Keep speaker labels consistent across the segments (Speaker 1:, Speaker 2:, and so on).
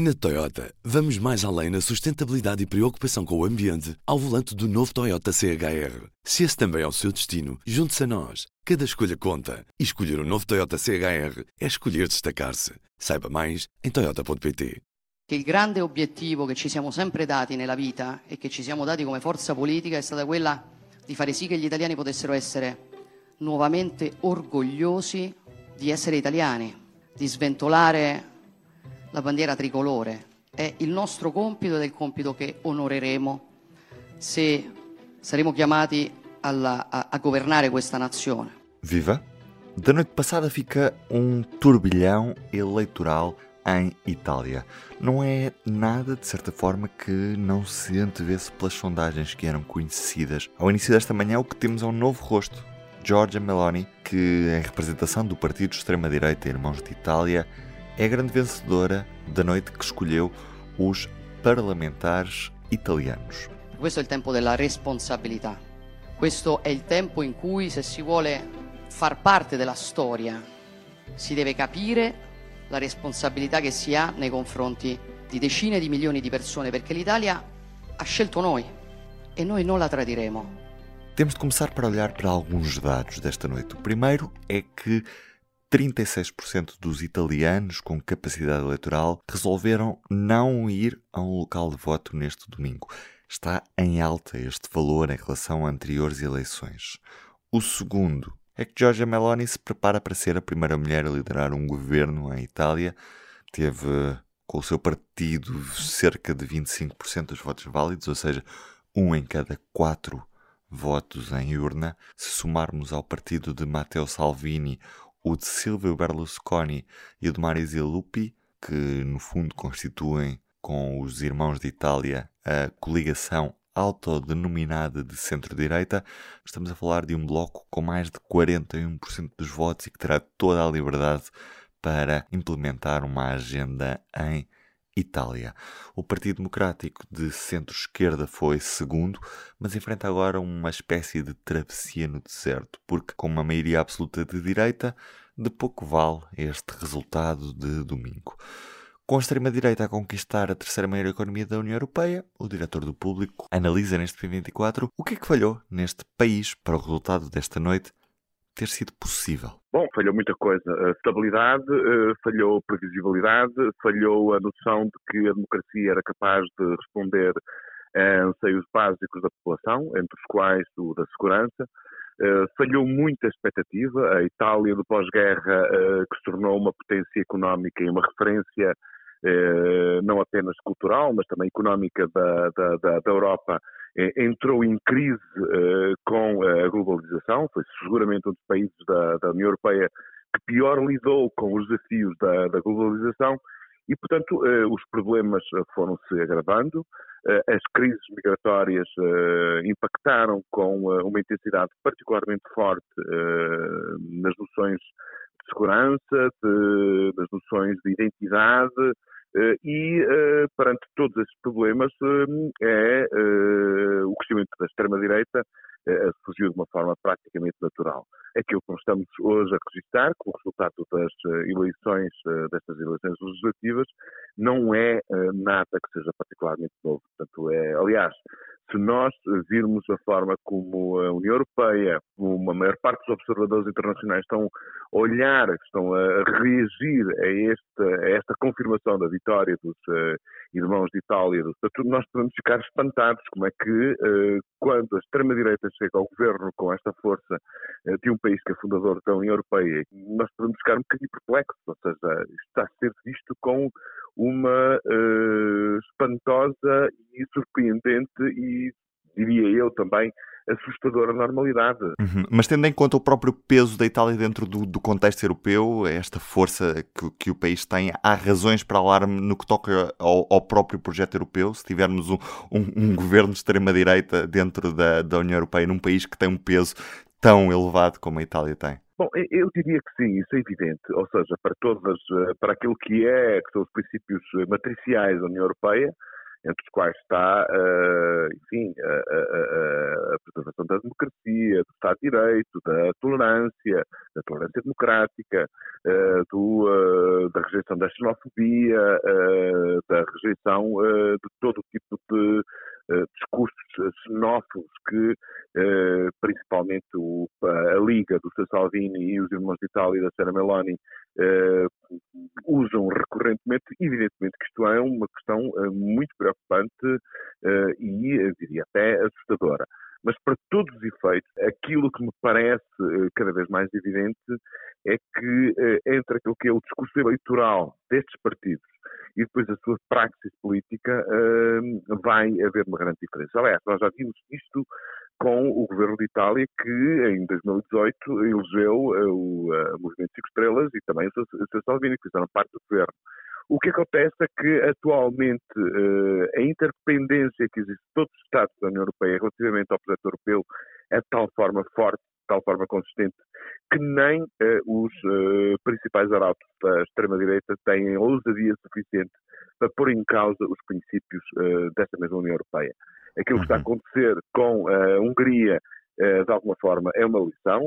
Speaker 1: Na Toyota, vamos mais além na sustentabilidade e preocupação com o ambiente ao volante do novo Toyota CHR. Se esse também é o seu destino, junte-se a nós. Cada escolha conta. E escolher o um novo Toyota CHR é escolher destacar-se. Saiba mais em toyota.pt.
Speaker 2: Il grande obiettivo che ci siamo sempre dati nella vita e che ci siamo dati come forza politica è stata quella di fare sì che gli italiani potessero essere nuovamente orgogliosi di essere italiani, di sventolare la bandiera tricolore. È il nostro compito ed è il compito che onoreremo se saremo chiamati alla, a, a governare questa nazione.
Speaker 3: Viva! Da noite passada fica um turbilhão eleitoral em Itália. Não é nada, de certa forma, que não se antevesse pelas sondagens que eram conhecidas. Ao início desta manhã, o que temos é um novo rosto. Giorgia Meloni, que, em representação do partido extrema-direita Irmãos de Itália, é a grande vencedora da noite que escolheu os parlamentares italianos.
Speaker 2: Questo è il tempo della responsabilità. Questo è il tempo in cui se si vuole far parte della storia si deve capire la responsabilità che si ha nei confronti di decine di milioni di persone perché l'Italia ha scelto noi e noi non la tradiremo.
Speaker 3: Temos de começar por olhar para alguns dados desta noite. O primeiro é que 36% dos italianos com capacidade eleitoral resolveram não ir a um local de voto neste domingo. Está em alta este valor em relação a anteriores eleições. O segundo é que Giorgia Meloni se prepara para ser a primeira mulher a liderar um governo em Itália. Teve com o seu partido cerca de 25% dos votos válidos, ou seja, um em cada quatro votos em urna. Se somarmos ao partido de Matteo Salvini o de Silvio Berlusconi e o de Marisa Lupi, que no fundo constituem com os irmãos de Itália a coligação autodenominada de centro-direita, estamos a falar de um bloco com mais de 41% dos votos e que terá toda a liberdade para implementar uma agenda em Itália. O Partido Democrático de centro-esquerda foi segundo, mas enfrenta agora uma espécie de travessia no deserto, porque com uma maioria absoluta de direita, de pouco vale este resultado de domingo. Com a extrema-direita a conquistar a terceira maior economia da União Europeia, o diretor do público analisa neste P24 o que é que falhou neste país para o resultado desta noite ter sido possível?
Speaker 4: Bom, falhou muita coisa. A estabilidade, eh, falhou previsibilidade, falhou a noção de que a democracia era capaz de responder a anseios básicos da população, entre os quais o da segurança. Uh, falhou muito a expectativa. A Itália do pós-guerra, uh, que se tornou uma potência económica e uma referência não apenas cultural, mas também económica da, da, da, da Europa, entrou em crise com a globalização. Foi seguramente um dos países da, da União Europeia que pior lidou com os desafios da, da globalização e, portanto, os problemas foram-se agravando. Eh, as crises migratórias eh, impactaram com eh, uma intensidade particularmente forte nas noções segurança, de, nas noções de identidade, e perante todos esses problemas é o crescimento da extrema-direita surgiu de uma forma praticamente natural. Aquilo que nós estamos hoje a registrar, com o resultado das eh, eleições, eh, destas eleições legislativas, não é eh, nada que seja particularmente novo. Portanto, é, aliás, se nós virmos a forma como a União Europeia, como a maior parte dos observadores internacionais estão olhar, estão a reagir a esta, a esta confirmação da vitória dos uh, irmãos de Itália, do nós podemos ficar espantados como é que, uh, quando a extrema-direita chega ao governo com esta força uh, de um país que é fundador da União Europeia, nós podemos ficar um bocadinho perplexos, ou seja, está a ser visto com uma espantosa e surpreendente e, diria eu também, assustadora normalidade.
Speaker 3: Uhum. Mas tendo em conta o próprio peso da Itália dentro do, do contexto europeu, esta força que, que, o país tem, há razões para alarme no que toca ao, ao próprio projeto europeu? Se tivermos um, um, um governo de extrema-direita dentro da, da União Europeia, num país que tem um peso tão elevado como a Itália tem?
Speaker 4: Bom, eu diria que sim, isso é evidente. Ou seja, para todas, eh, para aquilo que é, que são os princípios eh, matriciais da União Europeia, entre os quais está, uh, enfim, a, a, a, preservação da democracia, do Estado de Direito, da tolerância, da tolerância democrática, uh, do, uh, da rejeição da xenofobia, da rejeição de todo tipo de discursos xenófobos que principalmente o, a Liga do. Salvini e os irmãos de Itália da Sra. Meloni usam recorrentemente, evidentemente que isto é uma questão muito preocupante e, diria até, assustadora. Mas, para todos os efeitos, aquilo que me parece eh, cada vez mais evidente é que eh, entre aquilo que é o discurso eleitoral destes partidos e depois a sua praxis política eh, vai haver uma grande diferença. Aliás, nós já vimos isto com o governo de Itália que em 2018 elegeu o Movimento Cinco Estrelas e também o Sr. Salvini, que fizeram parte do governo. O que acontece é que, atualmente, eh, a interdependência que existe de todos os Estados da União Europeia relativamente ao projeto europeu é de tal forma forte, de tal forma consistente, que nem uh, os uh, principais arautos da extrema-direita têm ousadia suficiente para pôr em causa os princípios uh, desta mesma União Europeia. Aquilo que está a uhum. acontecer com a Hungria, de alguma forma, é uma lição.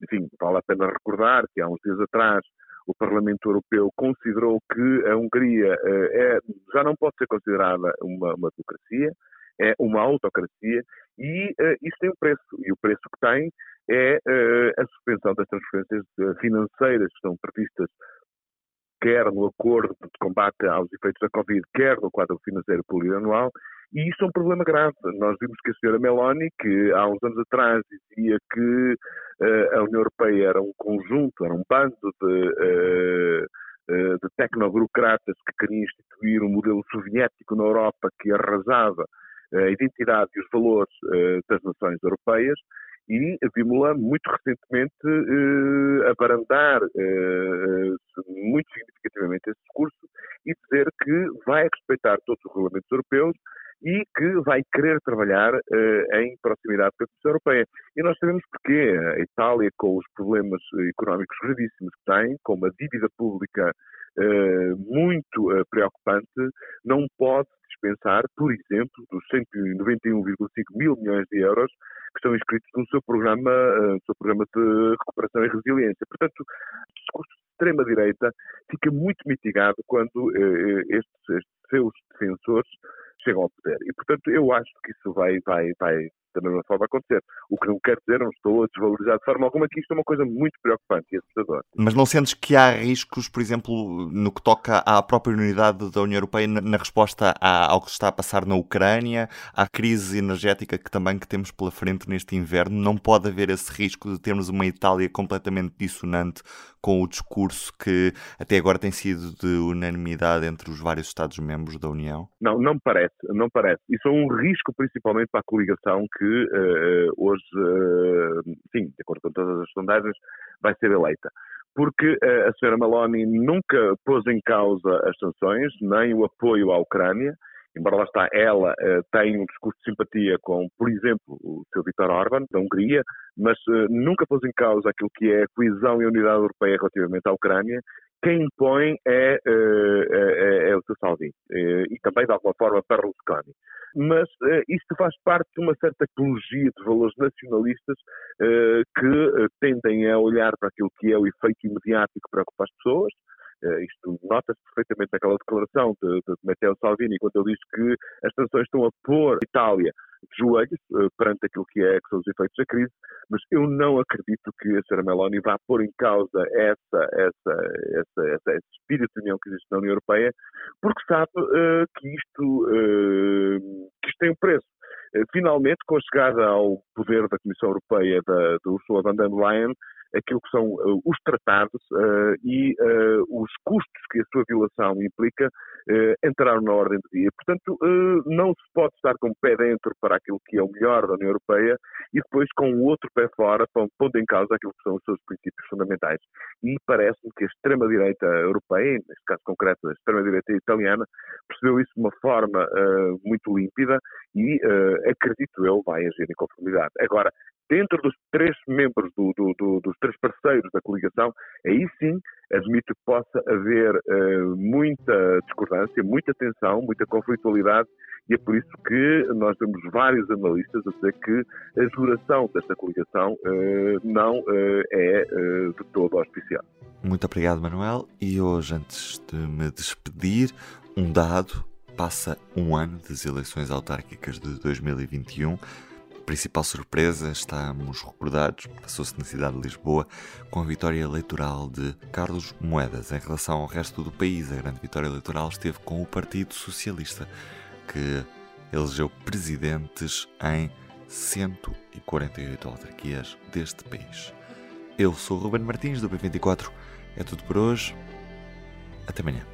Speaker 4: enfim, vale a pena recordar que há uns dias atrás o Parlamento Europeu considerou que a Hungria é, já não pode ser considerada uma, uma democracia, é uma autocracia e uh, isso tem um preço. E o preço que tem é uh, a suspensão das transferências financeiras que estão previstas quer no acordo de combate aos efeitos da Covid, quer no quadro financeiro plurianual, e isso é um problema grave. Nós vimos que a senhora Meloni, que há uns anos atrás dizia que uh, a União Europeia era um conjunto, era um bando de, uh, uh, de tecnoburocratas que queriam instituir um modelo soviético na Europa que arrasava a identidade e os valores das nações europeias, e vimos-la muito recentemente eh, abarandar eh, muito significativamente esse discurso e dizer que vai respeitar todos os regulamentos europeus e que vai querer trabalhar eh, em proximidade com a Comissão Europeia. E nós sabemos porque a Itália, com os problemas económicos gravíssimos que tem, com uma dívida pública eh, muito eh, preocupante, não pode dispensar, por exemplo, dos 191,5 mil milhões de euros que estão inscritos no seu programa, eh, no seu programa de recuperação e resiliência. Portanto, extrema-direita fica muito mitigado quando estes, estes seus defensores chegam ao poder. E, portanto, eu acho que isso vai, vai, vai da mesma forma acontecer. O que não quer dizer, não estou a desvalorizar de forma alguma, que isto é uma coisa muito preocupante e assustadora.
Speaker 3: Mas não sentes que há riscos, por exemplo, no que toca à própria unidade da União Europeia na resposta ao que se está a passar na Ucrânia, à crise energética que também que temos pela frente neste inverno? Não pode haver esse risco de termos uma Itália completamente dissonante com o discurso que até agora tem sido de unanimidade entre os vários Estados-membros da União?
Speaker 4: Não, não parece, não parece. Isso é um risco principalmente para a coligação que uh, hoje, uh, sim, de acordo com todas as sondagens, vai ser eleita. Porque a senhora Maloney nunca pôs em causa as sanções, nem o apoio à Ucrânia, embora lá está, ela uh, tem um discurso de simpatia com, por exemplo, o seu Viktor Orban, da Hungria, mas uh, nunca pôs em causa aquilo que é a coesão e a unidade europeia relativamente à Ucrânia. Quem impõe é, uh, é, é, o seu Salvini e também, de alguma forma, Berlusconi. Mas isto faz parte de uma certa ecologia de valores nacionalistas que tendem a olhar para aquilo que é o efeito imediato que preocupa as pessoas, isto nota-se perfeitamente naquela declaração de, de Matteo Salvini, quando ele diz que as sanções estão a pôr a Itália de joelhos uh, perante aquilo que, é, que são os efeitos da crise, mas eu não acredito que a Sra. Meloni vá pôr em causa essa, essa, essa, essa, esse espírito de união que existe na União Europeia, porque sabe uh, que, isto, que isto tem um preço. Finalmente, com a chegada ao poder da Comissão Europeia da, de Ursula von der Leyen, aquilo que são uh, os tratados uh, e uh, os custos que a sua violação implica entraram na ordem do dia. Portanto, não se pode estar com o pé dentro para aquilo que é o melhor da União Europeia e depois com o outro pé fora, pondo em causa aquilo que são os seus princípios fundamentais. E parece-me que a extrema-direita europeia, neste caso concreto a extrema-direita italiana, percebeu isso de uma forma muito límpida e, acredito eu, vai agir em conformidade. Agora, dentro dos três membros, do, do, do, dos três parceiros da coligação, aí sim admito que possa haver uh, muita discordância, muita tensão, muita conflitualidade, e é por isso que nós temos vários analistas a dizer que a duração desta coligação uh, não uh, é de todo auspiciada.
Speaker 3: Muito obrigado, Manuel. E hoje, antes de me despedir, um dado, passa um ano das eleições autárquicas de 2021. Principal surpresa, estamos recordados, passou-se na cidade de Lisboa, com a vitória eleitoral de Carlos Moedas. Em relação ao resto do país, a grande vitória eleitoral esteve com o Partido Socialista, que elegeu presidentes em 148 autarquias deste país. Eu sou o Ruben Martins, do P24. É tudo por hoje. Até amanhã.